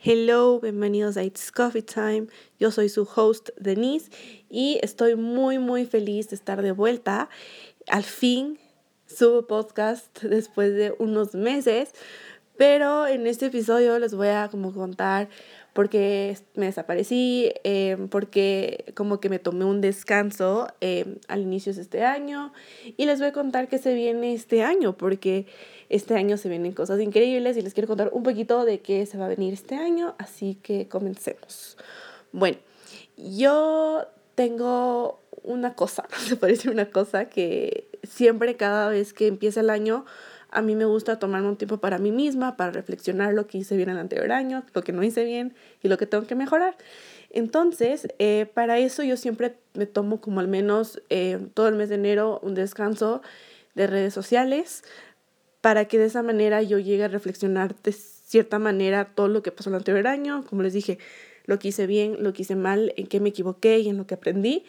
Hello, bienvenidos a It's Coffee Time. Yo soy su host Denise y estoy muy muy feliz de estar de vuelta. Al fin subo podcast después de unos meses, pero en este episodio les voy a como contar porque me desaparecí, em, porque como que me tomé un descanso em, al inicio de este año y les voy a contar qué se viene este año, porque este año se vienen cosas increíbles y les quiero contar un poquito de qué se va a venir este año, así que comencemos. Bueno, yo tengo una cosa, se parece una cosa que siempre cada vez que empieza el año a mí me gusta tomarme un tiempo para mí misma, para reflexionar lo que hice bien el anterior año, lo que no hice bien y lo que tengo que mejorar. Entonces, eh, para eso yo siempre me tomo como al menos eh, todo el mes de enero un descanso de redes sociales para que de esa manera yo llegue a reflexionar de cierta manera todo lo que pasó el anterior año, como les dije, lo que hice bien, lo que hice mal, en qué me equivoqué y en lo que aprendí.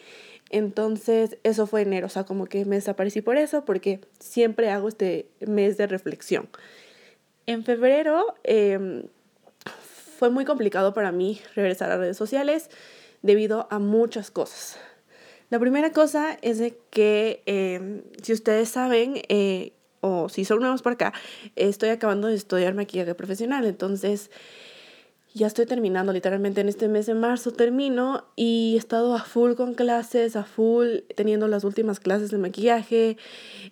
Entonces, eso fue enero, o sea, como que me desaparecí por eso, porque siempre hago este mes de reflexión. En febrero em, fue muy complicado para mí regresar a redes sociales debido a muchas cosas. La primera cosa es de que, em, si ustedes saben, eh, o si son nuevos por acá, estoy acabando de estudiar maquillaje profesional, entonces ya estoy terminando, literalmente en este mes de marzo termino y he estado a full con clases, a full teniendo las últimas clases de maquillaje.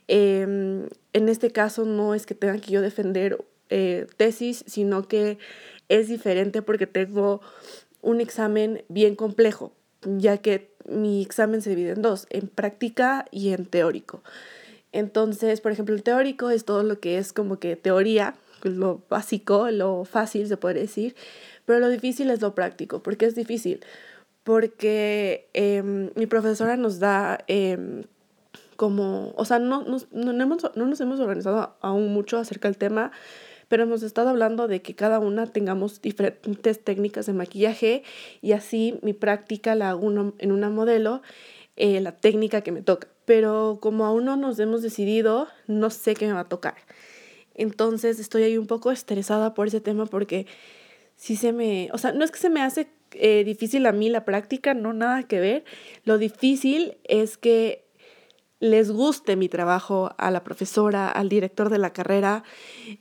Em, en este caso no es que tenga que yo defender eh, tesis, sino que es diferente porque tengo un examen bien complejo, ya que mi examen se divide en dos, en práctica y en teórico. Entonces, por ejemplo, el teórico es todo lo que es como que teoría, lo básico, lo fácil se puede decir, pero lo difícil es lo práctico. ¿Por qué es difícil? Porque em, mi profesora nos da em, como, o sea, no, no, no, no nos hemos organizado aún mucho acerca del tema, pero hemos estado hablando de que cada una tengamos diferentes técnicas de maquillaje y así mi práctica la hago en una modelo, eh, la técnica que me toca. Pero como aún no nos hemos decidido, no sé qué me va a tocar. Entonces estoy ahí un poco estresada por ese tema porque si se me, o sea, no es que se me hace eh, difícil a mí la práctica, no nada que ver. Lo difícil es que les guste mi trabajo a la profesora, al director de la carrera.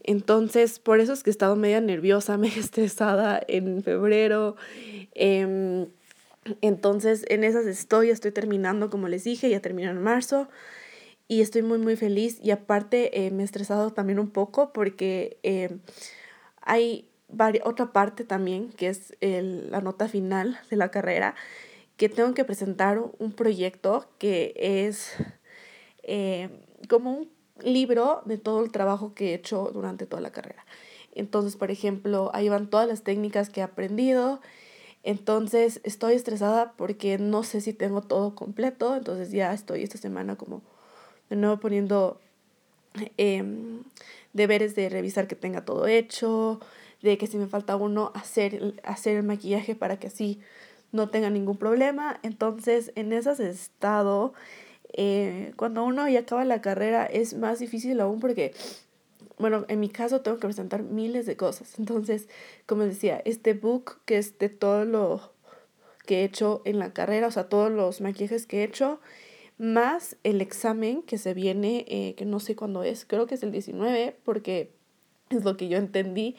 Entonces, por eso es que he estado media nerviosa, media estresada en febrero. Em, entonces, en esas estoy, estoy terminando, como les dije, ya termino en marzo y estoy muy, muy feliz. Y aparte, eh, me he estresado también un poco porque eh, hay otra parte también, que es la nota final de la carrera, que tengo que presentar un proyecto que es eh, como un libro de todo el trabajo que he hecho durante toda la carrera. Entonces, por ejemplo, ahí van todas las técnicas que he aprendido. Entonces, estoy estresada porque no sé si tengo todo completo. Entonces, ya estoy esta semana como de nuevo poniendo em, deberes de revisar que tenga todo hecho, de que si me falta uno, hacer, hacer el maquillaje para que así no tenga ningún problema. Entonces, en ese estado, eh, cuando uno ya acaba la carrera, es más difícil aún porque, bueno, en mi caso tengo que presentar miles de cosas. Entonces, como decía, este book que es de todo lo que he hecho en la carrera, o sea, todos los maquillajes que he hecho, más el examen que se viene, eh, que no sé cuándo es, creo que es el 19, porque es lo que yo entendí.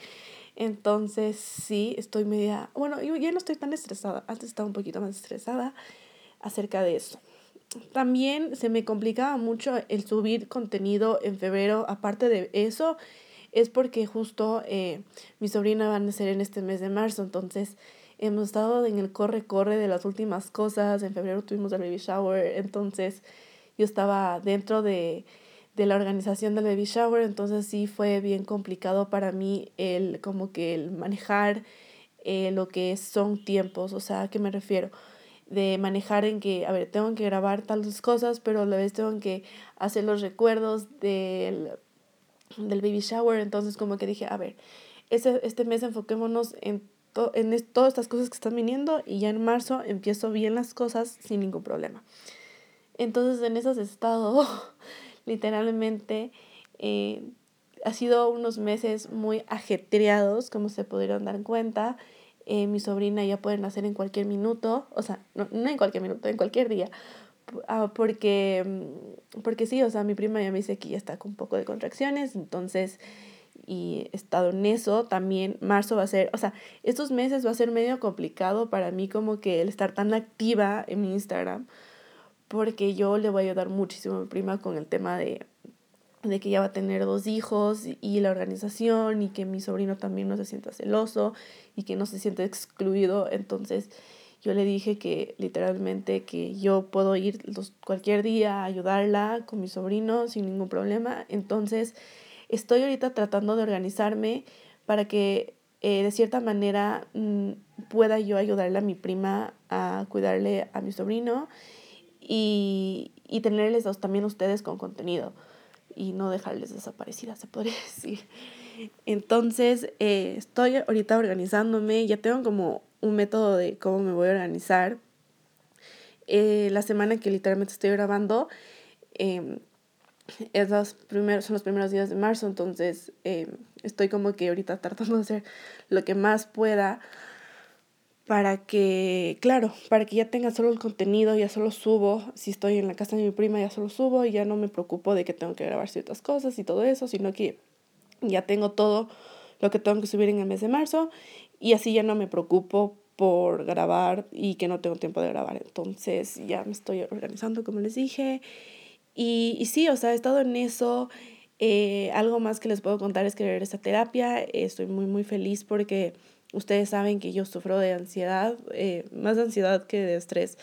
Entonces, sí, estoy media, bueno, yo ya no estoy tan estresada, antes estaba un poquito más estresada acerca de eso. También se me complicaba mucho el subir contenido en febrero, aparte de eso, es porque justo eh, mi sobrina va a nacer en este mes de marzo, entonces hemos estado en el corre-corre de las últimas cosas. En febrero tuvimos el baby shower, entonces yo estaba dentro de, de la organización del baby shower, entonces sí fue bien complicado para mí el como que el manejar eh, lo que son tiempos, o sea, ¿a qué me refiero? De manejar en que, a ver, tengo que grabar tales cosas, pero a la vez tengo que hacer los recuerdos del, del baby shower, entonces como que dije, a ver, ese, este mes enfoquémonos en en todas estas cosas que están viniendo y ya en marzo empiezo bien las cosas sin ningún problema. Entonces en esos estados, literalmente, eh, ha sido unos meses muy ajetreados, como se pudieron dar cuenta. Eh, mi sobrina ya puede nacer en cualquier minuto, o sea, no, no en cualquier minuto, en cualquier día. Ah, porque, mm, porque sí, o sea, mi prima ya me dice que ya está con un poco de contracciones, entonces, y he estado en eso, también marzo va a ser, o sea, estos meses va a ser medio complicado para mí como que el estar tan activa en mi Instagram, porque yo le voy a ayudar muchísimo a mi prima con el tema de, de que ya va a tener dos hijos y la organización y que mi sobrino también no se sienta celoso y que no se sienta excluido. Entonces yo le dije que literalmente que yo puedo ir los, cualquier día a ayudarla con mi sobrino sin ningún problema. Entonces estoy ahorita tratando de organizarme para que eh, de cierta manera mm, pueda yo ayudarle a mi prima a cuidarle a mi sobrino y, y tenerles también ustedes con contenido y no dejarles desaparecidas, se podría decir. Entonces, eh, estoy ahorita organizándome, ya tengo como un método de cómo me voy a organizar. Eh, la semana que literalmente estoy grabando eh, es primeros, son los primeros días de marzo, entonces em, estoy como que ahorita tratando de hacer lo que más pueda para que, claro, para que ya tenga solo el contenido, ya solo subo, si estoy en la casa de mi prima ya solo subo y ya no me preocupo de que tengo que grabar ciertas cosas y todo eso, sino que ya tengo todo lo que tengo que subir en el mes de marzo y así ya no me preocupo por grabar y que no tengo tiempo de grabar. Entonces ya me estoy organizando como les dije y, y sí, o sea, he estado en eso. Eh, algo más que les puedo contar es que regresé a terapia. estoy muy, muy feliz porque Ustedes saben que yo sufro de ansiedad, eh, más de ansiedad que de estrés.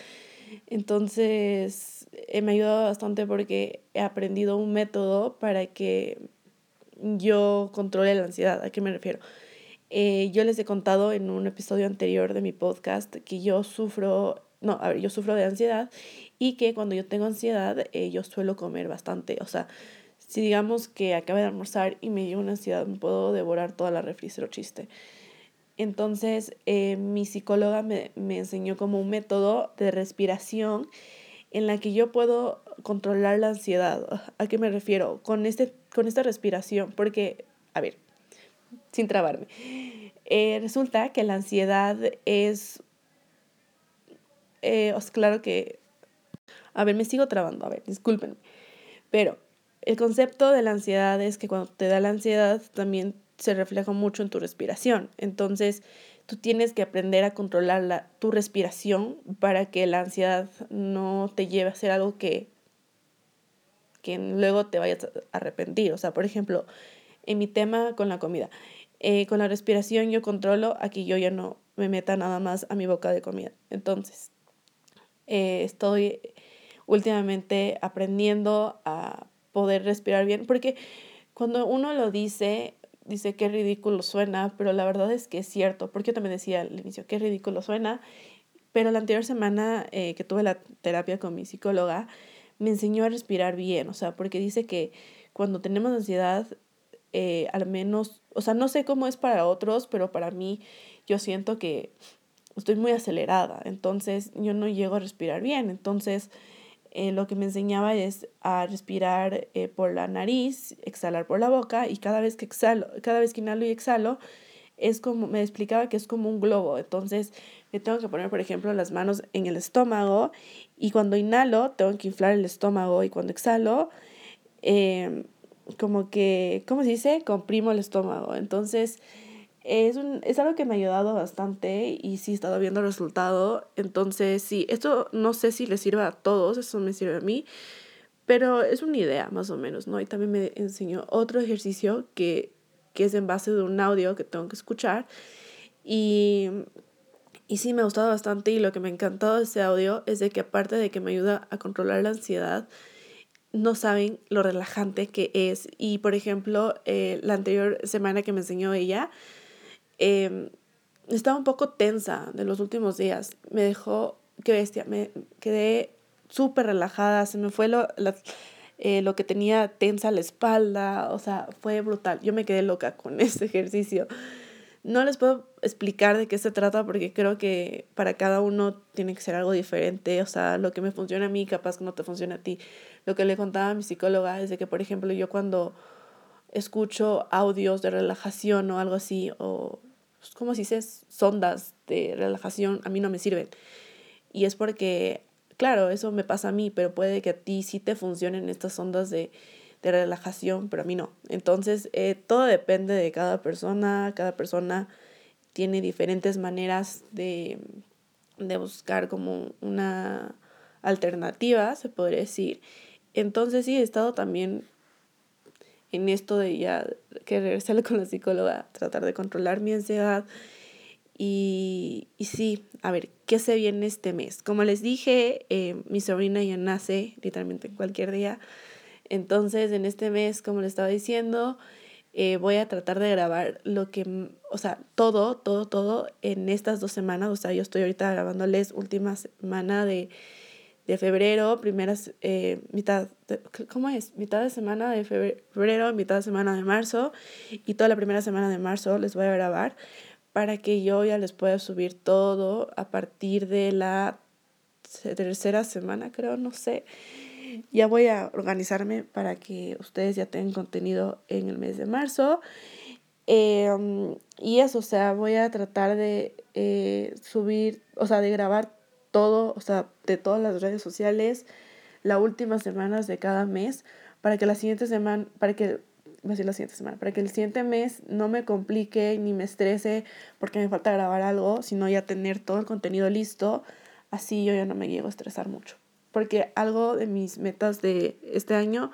Entonces, eh, me ha ayudado bastante porque he aprendido un método para que yo controle la ansiedad. ¿A qué me refiero? Eh, yo les he contado en un episodio anterior de mi podcast que yo sufro, no, a ver, yo sufro de ansiedad y que cuando yo tengo ansiedad yo suelo comer bastante. O sea, si digamos que acabo de almorzar y me dio una ansiedad, me puedo devorar toda la refri, chiste. Entonces, eh, mi psicóloga me, enseñó como un método de respiración en la que yo puedo controlar la ansiedad. ¿A qué me refiero? Con, este, con esta respiración, porque, a ver, sin trabarme, eh, resulta que la ansiedad es, eh, claro que, a ver, me sigo trabando, a ver, discúlpenme, pero el concepto de la ansiedad es que cuando te da la ansiedad también se refleja mucho en tu respiración. Entonces, tú tienes que aprender a controlar la, tu respiración para que la ansiedad no te lleve a hacer algo que, que luego te vayas a arrepentir. O sea, por ejemplo, en mi tema con la comida, eh, con la respiración yo controlo a que yo ya no me meta nada más a mi boca de comida. Entonces, eh, estoy últimamente aprendiendo a poder respirar bien, porque cuando uno lo dice, dice qué ridículo suena, pero la verdad es que es cierto, porque yo también decía al inicio qué ridículo suena, pero la anterior semana eh, que tuve la terapia con mi psicóloga, me enseñó a respirar bien, o sea, porque dice que cuando tenemos ansiedad, eh, al menos, o sea, no sé cómo es para otros, pero para mí yo siento que estoy muy acelerada, entonces yo no llego a respirar bien, entonces eh, lo que me enseñaba es a respirar eh, por la nariz, exhalar por la boca y cada vez que exhalo, cada vez que inhalo y exhalo, es como, me explicaba que es como un globo. Entonces, me tengo que poner, por ejemplo, las manos en el estómago y cuando inhalo, tengo que inflar el estómago y cuando exhalo, em, como que, ¿cómo se dice? Comprimo el estómago. Entonces, es, un, es algo que me ha ayudado bastante y sí he estado viendo el resultado. Entonces, sí, esto no sé si le sirve a todos, eso me sirve a mí, pero es una idea más o menos, ¿no? Y también me enseñó otro ejercicio que, que es en base de un audio que tengo que escuchar. Y, y sí, me ha gustado bastante y lo que me ha encantado de ese audio es de que aparte de que me ayuda a controlar la ansiedad, no saben lo relajante que es. Y por ejemplo, eh, la anterior semana que me enseñó ella, Em, estaba un poco tensa de los últimos días. Me dejó, qué bestia, me quedé súper relajada, se me fue lo, eh, lo que tenía tensa la espalda, o sea, fue brutal. Yo me quedé loca con este ejercicio. No les puedo explicar de qué se trata porque creo que para cada uno tiene que ser algo diferente. O sea, lo que me funciona a mí, capaz que no te funciona a ti. Lo que le contaba a mi psicóloga es de que, por ejemplo, yo cuando escucho audios de relajación o algo así, o pues, como si dices, sondas de relajación, a mí no me sirven. Y es porque, claro, eso me pasa a mí, pero puede que a ti sí te funcionen estas ondas de, de relajación, pero a mí no. Entonces, eh, todo depende de cada persona, cada persona tiene diferentes maneras de, de buscar como una alternativa, se podría decir. Entonces sí, he estado también en esto de ya querer salir con la psicóloga, tratar de controlar mi ansiedad. Y, y sí, a ver, ¿qué se viene este mes? Como les dije, eh, mi sobrina ya nace literalmente cualquier día. Entonces, en este mes, como le estaba diciendo, eh, voy a tratar de grabar lo que, o sea, todo, todo, todo en estas dos semanas. O sea, yo estoy ahorita grabándoles última semana de, de febrero, primeras, eh, mitad, ¿cómo es? Mitad de semana de febrero, mitad de semana de marzo y toda la primera semana de marzo les voy a grabar para que yo ya les pueda subir todo a partir de la tercera semana, creo, no sé. Ya voy a organizarme para que ustedes ya tengan contenido en el mes de marzo. Em, y eso, o sea, voy a tratar de eh, subir, o sea, de grabar todo, o sea, de todas las redes sociales, las últimas semanas de cada mes, para que la siguiente semana, para que, la siguiente semana, para que el siguiente mes no me complique ni me estrese porque me falta grabar algo, sino ya tener todo el contenido listo, así yo ya no me llego a estresar mucho porque algo de mis metas de este año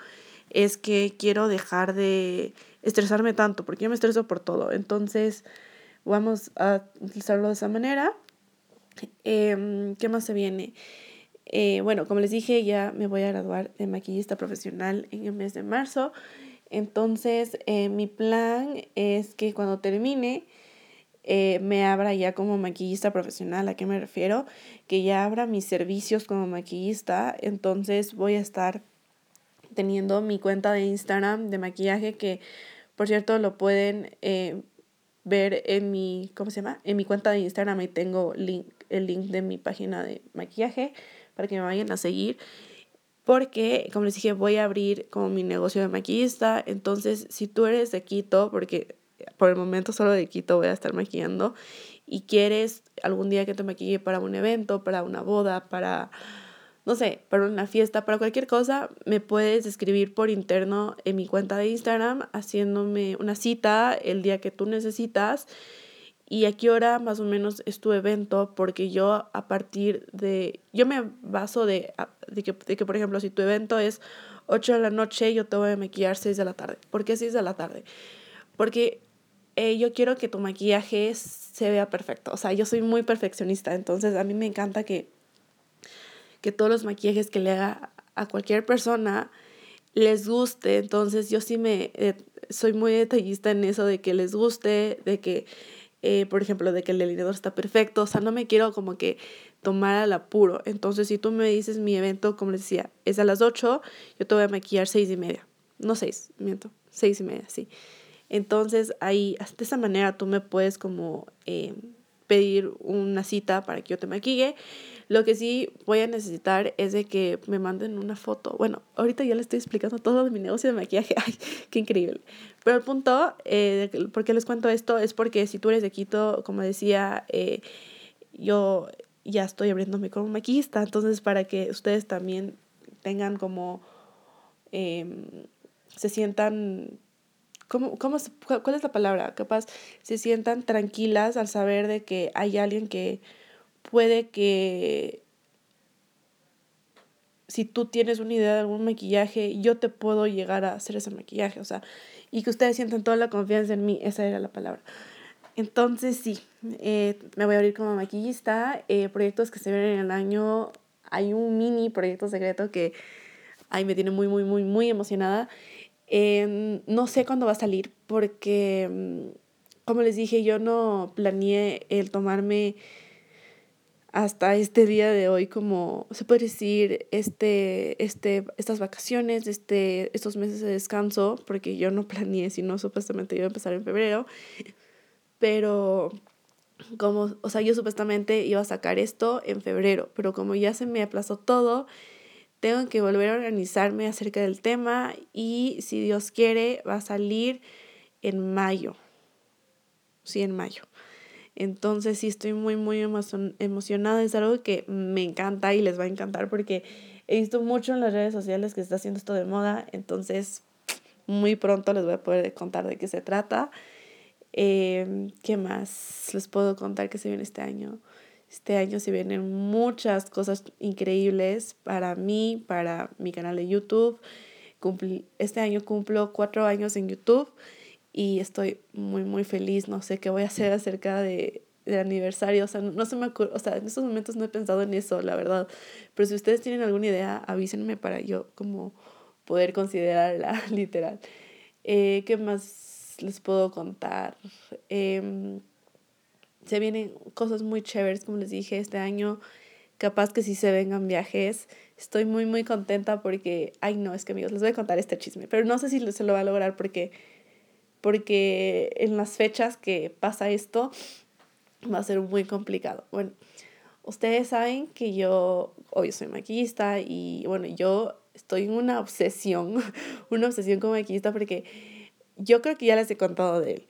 es que quiero dejar de estresarme tanto, porque yo me estreso por todo. Entonces, vamos a utilizarlo de esa manera. Em, ¿Qué más se viene? Eh, bueno, como les dije, ya me voy a graduar de maquillista profesional en el mes de marzo. Entonces, eh, mi plan es que cuando termine, eh, me abra ya como maquillista profesional. ¿A qué me refiero? Que ya abra mis servicios como maquillista. Entonces voy a estar teniendo mi cuenta de Instagram de maquillaje que, por cierto, lo pueden ver en mi, ¿cómo se llama? En mi cuenta de Instagram ahí tengo link, el link de mi página de maquillaje para que me vayan a seguir. Porque, como les dije, voy a abrir como mi negocio de maquillista. Entonces, si tú eres de Quito, porque por el momento solo de Quito voy a estar maquillando y quieres algún día que te maquille para un evento, para una boda, para, no sé, para una fiesta, para cualquier cosa, me puedes escribir por interno en mi cuenta de Instagram haciéndome una cita el día que tú necesitas y a qué hora más o menos es tu evento, porque yo a partir de, yo me baso de, de, que, de que, por ejemplo, si tu evento es 8 de la noche, yo te voy a maquillar 6 de la tarde. ¿Por qué 6 de la tarde? Porque eh, yo quiero que tu maquillaje se vea perfecto. O sea, yo soy muy perfeccionista, entonces a mí me encanta que, que todos los maquillajes que le haga a cualquier persona les guste. Entonces yo sí me eh, soy muy detallista en eso de que les guste, de que, eh, por ejemplo, de que el delineador está perfecto. O sea, no me quiero como que tomar al apuro. Entonces, si tú me dices mi evento, como les decía, es a las 8, yo te voy a maquillar seis y media. No seis, miento, seis y media, sí. Entonces ahí, de esa manera tú me puedes como eh, pedir una cita para que yo te maquille. Lo que sí voy a necesitar es de que me manden una foto. Bueno, ahorita ya le estoy explicando todo de mi negocio de maquillaje. Ay, qué increíble. Pero el punto, eh, ¿por qué les cuento esto? Es porque si tú eres de Quito, como decía, eh, yo ya estoy abriéndome como maquillista. Entonces, para que ustedes también tengan como... Em, se sientan ¿cómo, cómo, ¿cuál es la palabra? Capaz se sientan tranquilas al saber de que hay alguien que puede que si tú tienes una idea de algún maquillaje, yo te puedo llegar a hacer ese maquillaje, o sea, y que ustedes sientan toda la confianza en mí, esa era la palabra. Entonces, sí, eh, me voy a abrir como maquillista, eh, proyectos que se ven en el año, hay un mini proyecto secreto que ahí me tiene muy, muy, muy, muy emocionada no sé cuándo va a salir porque, mm, como les dije, yo no planeé el tomarme hasta este día de hoy como se puede decir este este estas vacaciones este estos meses de descanso porque yo no planeé sino supuestamente iba a empezar en febrero. Pero como o sea yo supuestamente iba a sacar esto en febrero pero como ya se me aplazó todo tengo que volver a organizarme acerca del tema y si Dios quiere va a salir en mayo. Sí, en mayo. Entonces sí estoy muy, muy emocionada. Es algo que me encanta y les va a encantar porque he visto mucho en las redes sociales que se está haciendo esto de moda. Entonces muy pronto les voy a poder contar de qué se trata. Em, ¿Qué más les puedo contar que se viene este año? Este año se vienen muchas cosas increíbles para mí, para mi canal de YouTube. este año cumplo cuatro años en YouTube y estoy muy, muy feliz. No sé qué voy a hacer acerca de, del aniversario. O sea, no, se me ocurre, o sea, en estos momentos no he pensado en eso, la verdad. Pero si ustedes tienen alguna idea, avísenme para yo como poder considerarla literal. Eh, ¿Qué más les puedo contar? Eh, se vienen cosas muy chéveres, como les dije, este año. Capaz que sí se vengan viajes. Estoy muy, muy contenta porque, ay no, es que amigos, les voy a contar este chisme, pero no sé si se lo va a lograr porque, porque en las fechas que pasa esto va a ser muy complicado. Bueno, ustedes saben que yo hoy soy maquillista y bueno, yo estoy en una obsesión, una obsesión como maquillista porque yo creo que ya les he contado de él.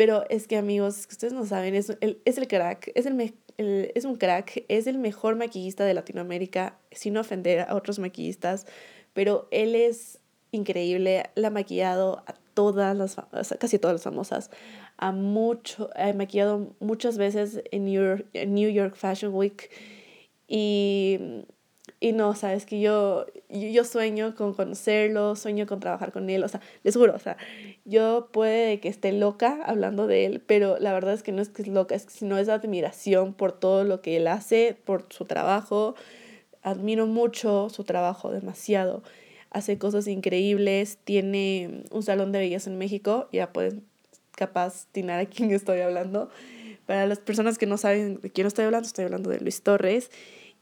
Pero es que amigos, ustedes no saben, es el, es el crack, es, el, es un crack, es el mejor maquillista de Latinoamérica, sin ofender a otros maquillistas, pero él es increíble, la ha maquillado a todas las, casi todas las famosas, a ha maquillado muchas veces en en New York Fashion Week y y no, sabes que yo, yo sueño con conocerlo, sueño con trabajar con él, o sea, les juro, o sea, yo puede que esté loca hablando de él, pero la verdad es que no es que es loca, es que sino es admiración por todo lo que él hace, por su trabajo. Admiro mucho su trabajo, demasiado. Hace cosas increíbles, tiene un salón de belleza en México, ya pueden capaz tinar a quién estoy hablando. Para las personas que no saben de quién estoy hablando, estoy hablando de Luis Torres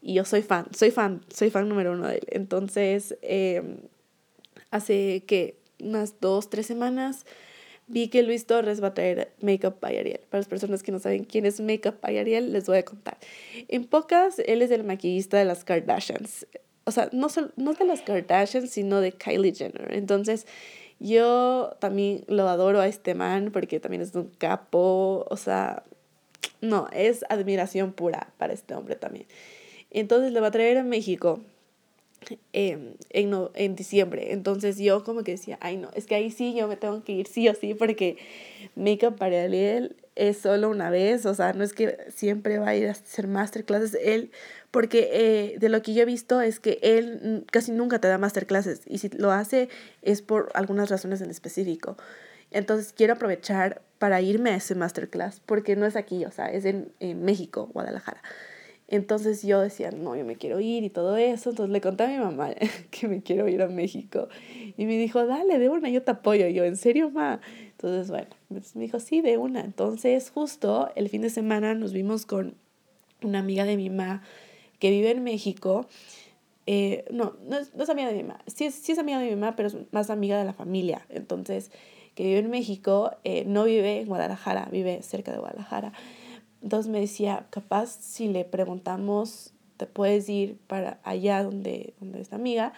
y yo soy fan, soy fan, soy fan número uno de él. Entonces, em, hace que unas dos, tres semanas vi que Luis Torres va a traer Makeup by Ariel. Para las personas que no saben quién es Makeup by Ariel, les voy a contar. En pocas, él es el maquillista de las Kardashians. O sea, no, no de las Kardashians, sino de Kylie Jenner. Entonces, yo también lo adoro a este man porque también es un capo. O sea, no, es admiración pura para este hombre también. Entonces le va a traer a México em, en, no, en diciembre. Entonces yo como que decía, ay no, es que ahí sí yo me tengo que ir sí o sí porque Makeup para él es solo una vez, o sea, no es que siempre va a ir a hacer masterclasses, él, porque eh, de lo que yo he visto es que él casi nunca te da masterclasses y si lo hace es por algunas razones en específico. Entonces quiero aprovechar para irme a ese masterclass porque no es aquí, o sea, es en, en México, Guadalajara. Entonces yo decía, no, yo me quiero ir y todo eso. Entonces le conté a mi mamá que me quiero ir a México. Y me dijo, dale, de una, yo te apoyo. yo, ¿en serio, ma? Entonces, bueno, me dijo, sí, de una. Entonces, justo el fin de semana nos vimos con una amiga de mi mamá que vive en México. Eh, no, no es, no es, amiga de mi mamá. Sí sí es amiga de mi mamá, pero es más amiga de la familia. Entonces, que vive en México, eh, no vive en Guadalajara, vive cerca de Guadalajara. Entonces me decía, capaz si le preguntamos, te puedes ir para allá donde, donde esta amiga,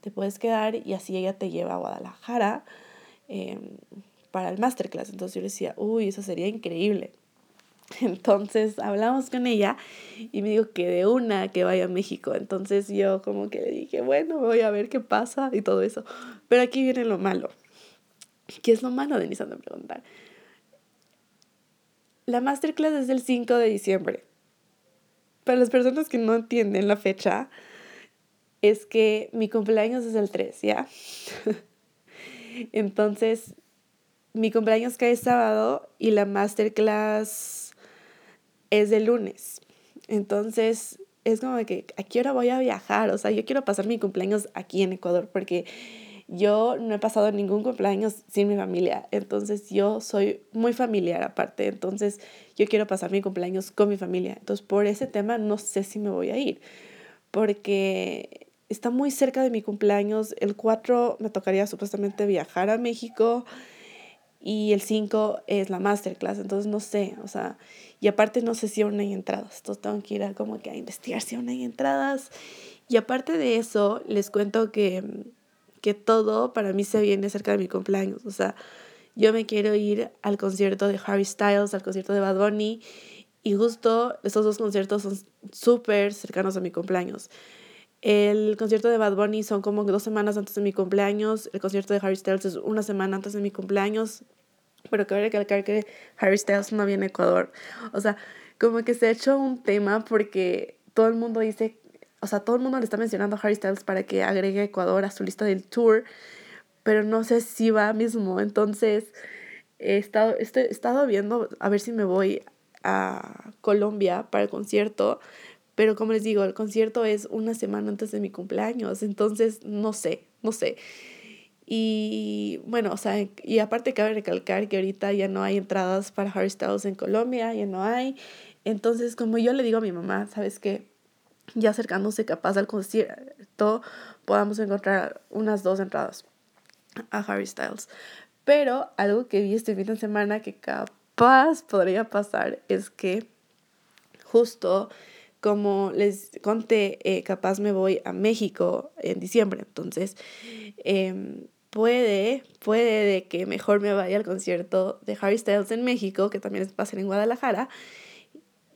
te puedes quedar y así ella te lleva a Guadalajara em, para el masterclass. Entonces yo le decía, uy, eso sería increíble. Entonces hablamos con ella y me dijo que de una que vaya a México. Entonces yo como que le dije, bueno, voy a ver qué pasa y todo eso. Pero aquí viene lo malo. ¿Qué es lo malo, Denise? de preguntar. La masterclass es el 5 de diciembre. Para las personas que no entienden la fecha, es que mi cumpleaños es el 3, ¿ya? Entonces, mi cumpleaños cae sábado y la masterclass es el lunes. Entonces, es como que, ¿a qué hora voy a viajar? O sea, yo quiero pasar mi cumpleaños aquí en Ecuador porque yo no he pasado ningún cumpleaños sin mi familia, entonces yo soy muy familiar aparte, entonces yo quiero pasar mi cumpleaños con mi familia. Entonces por ese tema no sé si me voy a ir, porque está muy cerca de mi cumpleaños. El 4 me tocaría supuestamente viajar a México y el 5 es la masterclass, entonces no sé, o sea, y aparte no sé si aún hay entradas, entonces tengo que ir a como que a investigar si aún hay entradas. Y aparte de eso, les cuento que, que todo para mí se viene cerca de mi cumpleaños. O sea, yo me quiero ir al concierto de Harry Styles, al concierto de Bad Bunny. Y justo estos dos conciertos son súper cercanos a mi cumpleaños. El concierto de Bad Bunny son como dos semanas antes de mi cumpleaños. El concierto de Harry Styles es una semana antes de mi cumpleaños. Pero cabe recalcar que Harry Styles no viene a Ecuador. O sea, como que se ha hecho un tema porque todo el mundo dice, o sea, todo el mundo le está mencionando a Harry Styles para que agregue a Ecuador a su lista del tour. Pero no sé si va mismo. Entonces, he estado, he estado viendo a ver si me voy a Colombia para el concierto pero como les digo, el concierto es una semana antes de mi cumpleaños, entonces no sé, no sé. Y bueno, o sea, y aparte cabe recalcar que ahorita ya no hay entradas para Harry Styles en Colombia, ya no hay. Entonces, como yo le digo a mi mamá, ¿sabes qué? Ya acercándose capaz al concierto, podamos encontrar unas dos entradas a Harry Styles. Pero algo que vi este fin de semana que capaz podría pasar es que justo como les conté, eh, capaz me voy a México en diciembre, entonces em, puede, puede de que mejor me vaya al concierto de Harry Styles en México, que también va a ser en Guadalajara,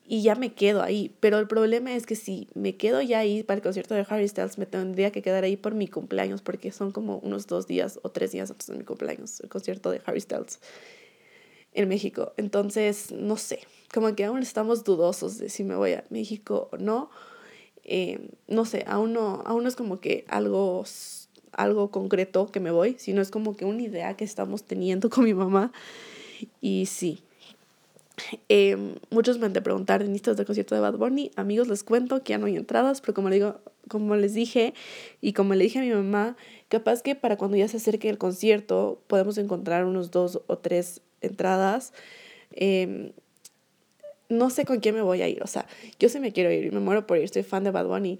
y ya me quedo ahí. Pero el problema es que si me quedo ya ahí para el concierto de Harry Styles, me tendría que quedar ahí por mi cumpleaños, porque son como unos dos días o tres días antes de mi cumpleaños, el concierto de Harry Styles en México. Entonces, no sé, como que aún estamos dudosos de si me voy a México o no. Eh, no sé, aún no, aún no es como que algo, algo concreto que me voy, sino es como que una idea que estamos teniendo con mi mamá. Y sí. Eh, muchos me han de preguntar, ¿necesitas del concierto de Bad Bunny? Amigos, les cuento que ya no hay entradas, pero como, digo, como les dije y como le dije a mi mamá, capaz que para cuando ya se acerque el concierto podemos encontrar unos dos o tres entradas. Em, no sé con quién me voy a ir, o sea, yo sí me quiero ir y me muero por ir, soy fan de Bad Bunny,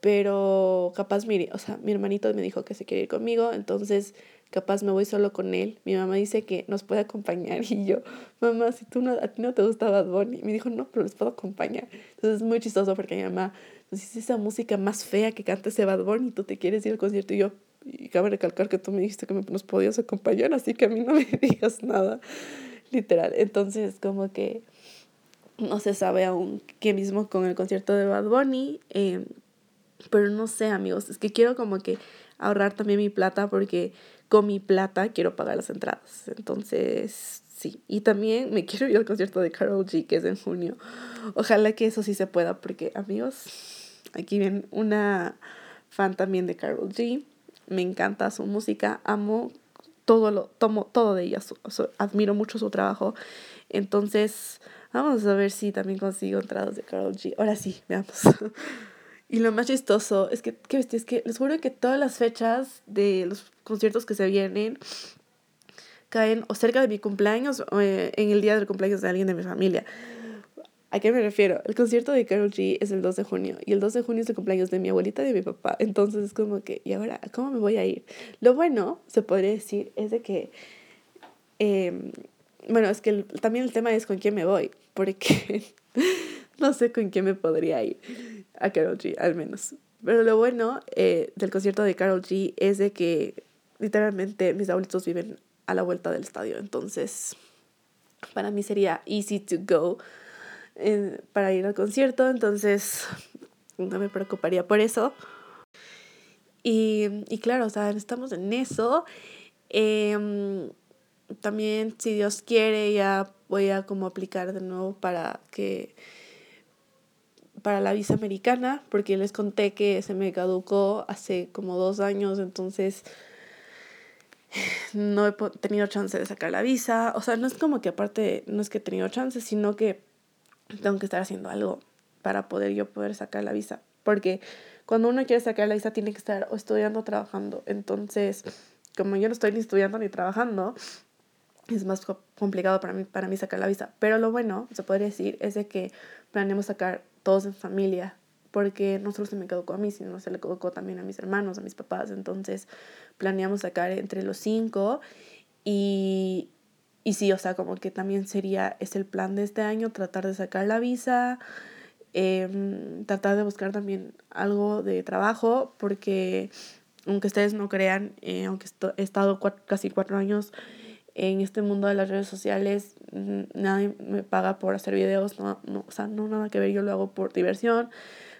pero capaz, mire, o sea, mi hermanito me dijo que se quiere ir conmigo, entonces capaz me voy solo con él. Mi mamá dice que nos puede acompañar y yo, mamá, si tú no, a ti no te gusta Bad Bunny, me dijo, no, pero les puedo acompañar. Entonces es muy chistoso porque mi mamá nos dice esa música más fea que canta ese Bad Bunny, tú te quieres ir al concierto y yo, y cabe recalcar que tú me dijiste que nos podías acompañar, así que a mí no me digas nada, literal. Entonces, como que no se sabe aún qué mismo con el concierto de Bad Bunny, em, pero no sé, amigos, es que quiero como que ahorrar también mi plata porque con mi plata quiero pagar las entradas. Entonces, sí. Y también me quiero ir al concierto de Carol G, que es en junio. Ojalá que eso sí se pueda, porque, amigos, aquí ven una fan también de Carol G me encanta su música, amo todo lo, tomo todo de ella, admiro mucho su trabajo. Entonces, vamos a ver si también consigo entradas de Carol G. Ahora sí, veamos. y lo más chistoso es que, ¿qué Es que les juro que todas las fechas de los conciertos que se vienen caen o cerca de mi cumpleaños o eh, en el día del cumpleaños de alguien de mi familia. ¿A qué me refiero? El concierto de Carol G es el 2 de junio y el 2 de junio es el cumpleaños de mi abuelita y de mi papá. Entonces es como que, ¿y ahora cómo me voy a ir? Lo bueno, se podría decir, es de que, em, bueno, es que también el tema es con quién me voy, porque no sé con quién me podría ir a Carol G, al menos. Pero lo bueno eh, del concierto de Carol G es de que literalmente mis abuelitos viven a la vuelta del estadio. Entonces, para mí sería easy to go para ir al concierto, entonces no me preocuparía por eso. Y, y claro, o sea, estamos en eso. Em, también, si Dios quiere, ya voy a como aplicar de nuevo para que para la visa americana, porque les conté que se me caducó hace como dos años, entonces no he tenido chance de sacar la visa. O sea, no es como que aparte, no es que he tenido chance, sino que tengo que estar haciendo algo para poder yo poder sacar la visa. Porque cuando uno quiere sacar la visa tiene que estar o estudiando o trabajando. Entonces, como yo no estoy ni estudiando ni trabajando, es más complicado para mí, para mí sacar la visa. Pero lo bueno, se podría decir, es de que planeamos sacar todos en familia. Porque no solo se me caducó a mí, sino se le caducó también a mis hermanos, a mis papás. Entonces, planeamos sacar entre los cinco. Y, y sí, o sea, como que también sería, es el plan de este año, tratar de sacar la visa Em, tratar de buscar también algo de trabajo porque aunque ustedes no crean, eh, aunque he estado casi cuatro años en este mundo de las redes sociales, nadie me paga por hacer videos, no, no, o sea, no nada que ver, yo lo hago por diversión,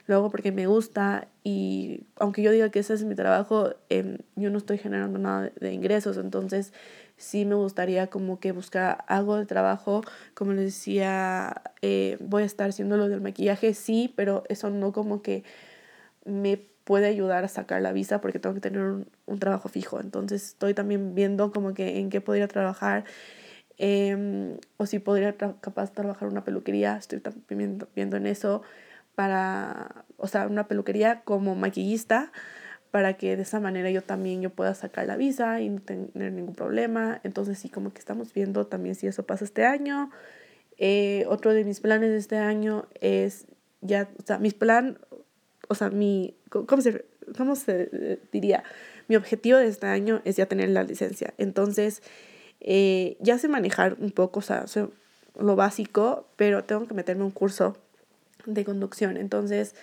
lo hago porque me gusta y aunque yo diga que ese es mi trabajo, em, yo no estoy generando nada de ingresos, entonces sí me gustaría como que buscar algo de trabajo, como les decía, eh, voy a estar haciendo lo del maquillaje, sí, pero eso no como que me puede ayudar a sacar la visa porque tengo que tener un, un trabajo fijo. Entonces estoy también viendo como que en qué podría trabajar em, o si podría capaz trabajar una peluquería. Estoy también viendo en eso para, o sea, una peluquería como maquillista para que de esa manera yo también yo pueda sacar la visa y no tener ningún problema. Entonces sí, como que estamos viendo también si eso pasa este año. Eh, otro de mis planes de este año es ya, o sea, mi plan, o sea, mi, ¿cómo se, cómo se diría? Mi objetivo de este año es ya tener la licencia. Entonces, eh, ya sé manejar un poco, o sea, lo básico, pero tengo que meterme un curso de conducción. Entonces,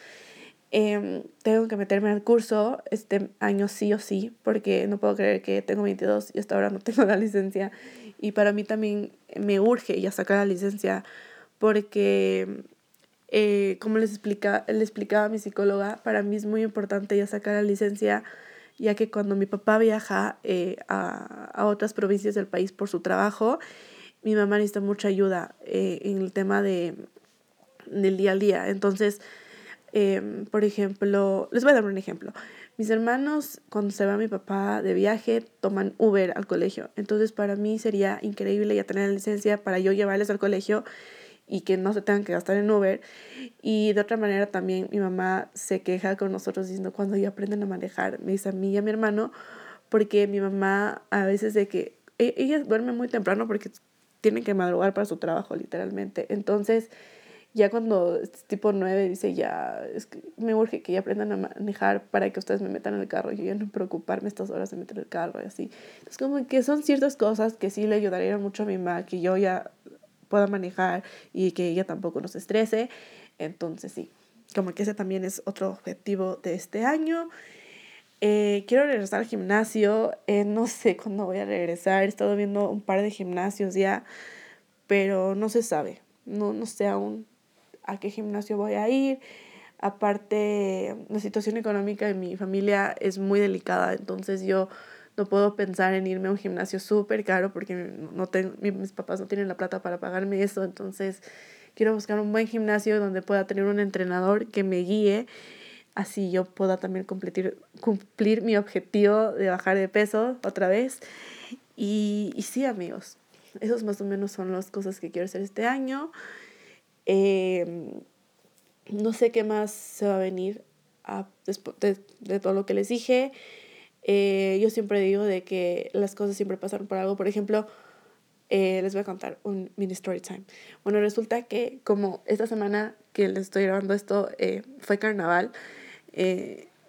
Em, tengo que meterme al curso este año sí o sí, porque no puedo creer que tengo 22 y hasta ahora no tengo la licencia. Y para mí también me urge ya sacar la licencia, porque, eh, como les explica, le explicaba a mi psicóloga, para mí es muy importante ya sacar la licencia, ya que cuando mi papá viaja eh, a, a, otras provincias del país por su trabajo, mi mamá necesita mucha ayuda eh, en el tema de, del día al día. Entonces, Em, por ejemplo, les voy a dar un ejemplo. Mis hermanos, cuando se va mi papá de viaje, toman Uber al colegio. Entonces, para mí sería increíble ya tener la licencia para yo llevarles al colegio y que no se tengan que gastar en Uber. Y de otra manera también mi mamá se queja con nosotros diciendo cuando ya aprenden a manejar, me dice a mí y a mi hermano, porque mi mamá a veces de que e-, ella duerme muy temprano porque tiene que madrugar para su trabajo literalmente. Entonces, ya cuando es tipo 9 dice ya, es que me urge que ya aprendan a manejar para que ustedes me metan en el carro, yo ya no preocuparme estas horas de meter el carro y así. Es como que son ciertas cosas que sí le ayudarían mucho a mi mamá, que yo ya pueda manejar y que ella tampoco nos estrese. Entonces sí, como que ese también es otro objetivo de este año. Eh, quiero regresar al gimnasio, eh, no sé cuándo voy a regresar, he estado viendo un par de gimnasios ya, pero no se sabe, no, no sé aún a qué gimnasio voy a ir. Aparte, la situación económica de mi familia es muy delicada, entonces yo no puedo pensar en irme a un gimnasio súper caro porque no tengo, mis papás no tienen la plata para pagarme eso, entonces quiero buscar un buen gimnasio donde pueda tener un entrenador que me guíe, así yo pueda también cumplir, cumplir mi objetivo de bajar de peso otra vez. Y, y sí, amigos, esos más o menos son las cosas que quiero hacer este año. Em, no sé qué más se va a venir después de, todo lo que les dije. Eh, yo siempre digo de que las cosas siempre pasan por algo. Por ejemplo, eh, les voy a contar un mini story time. Bueno, resulta que como esta semana que les estoy grabando esto eh, fue carnaval,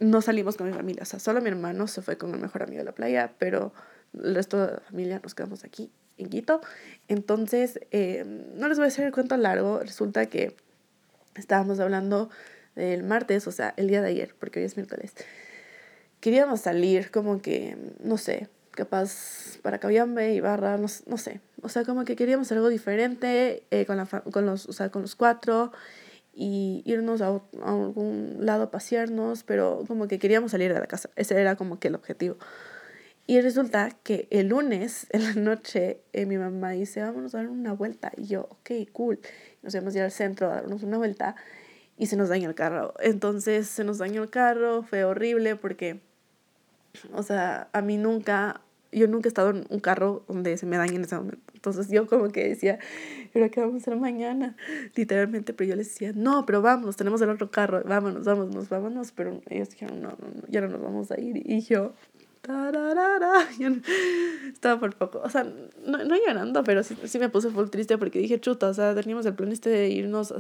no salimos con mi familia. O sea, solo mi hermano se fue con el mejor amigo de la playa, pero el resto de la familia nos quedamos aquí en Quito. Entonces, eh, no les voy a hacer el cuento largo. Resulta que estábamos hablando del martes, o sea, el día de ayer, porque hoy es miércoles. Queríamos salir como que, no sé, capaz para Cabiambe y Barra, no, no, sé. O sea, como que queríamos algo diferente eh, con, la, con, los, o sea, con los cuatro y irnos a, a, algún lado a pasearnos, pero como que queríamos salir de la casa. Ese era como que el objetivo. Y resulta que el lunes en la noche eh, mi mamá dice, vámonos a dar una vuelta. Y yo, ok, cool. Nos íbamos a ir al centro a darnos una vuelta y se nos dañó el carro. Entonces se nos dañó el carro, fue horrible porque, o sea, a mí nunca, yo nunca he estado en un carro donde se me dañe en ese momento. Entonces yo como que decía, ¿pero qué vamos a hacer mañana? Literalmente, pero yo les decía, no, pero vámonos, tenemos el otro carro, vámonos, vámonos, vámonos. Pero ellos dijeron, no, no, no, ya no nos vamos a ir. Y yo, estaba por poco, o sea, no, no llorando, pero sí, sí, me puse full triste porque dije, chuta, o sea, teníamos el plan este de irnos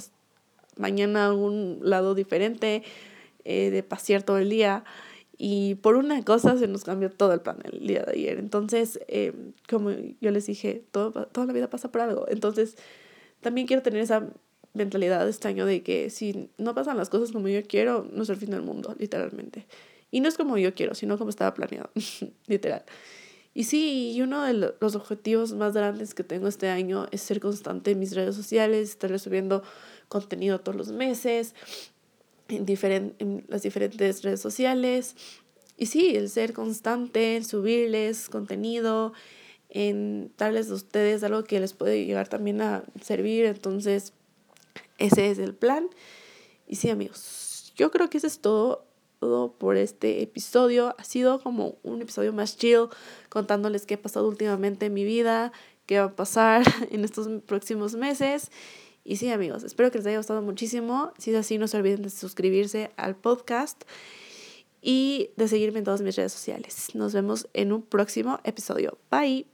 mañana a un lado diferente, eh, de pasear todo el día. Y por una cosa se nos cambió todo el plan el día de ayer. Entonces, eh, como yo les dije, todo, toda la vida pasa por algo. Entonces, también quiero tener esa mentalidad este año de que si no pasan las cosas como yo quiero, no es el fin del mundo, literalmente. Y no es como yo quiero, sino como estaba planeado, literal. Y sí, y uno de los objetivos más grandes que tengo este año es ser constante en mis redes sociales, estar subiendo contenido todos los meses en, en las diferentes redes sociales. Y sí, el ser constante, en subirles contenido, en darles a ustedes algo que les puede llegar también a servir. Entonces, ese es el plan. Y sí, amigos, yo creo que eso es todo todo por este episodio. Ha sido como un episodio más chill, contándoles qué ha pasado últimamente en mi vida, qué va a pasar en estos próximos meses. Y sí, amigos, espero que les haya gustado muchísimo. Si es así, no se olviden de suscribirse al podcast y de seguirme en todas mis redes sociales. Nos vemos en un próximo episodio. Bye.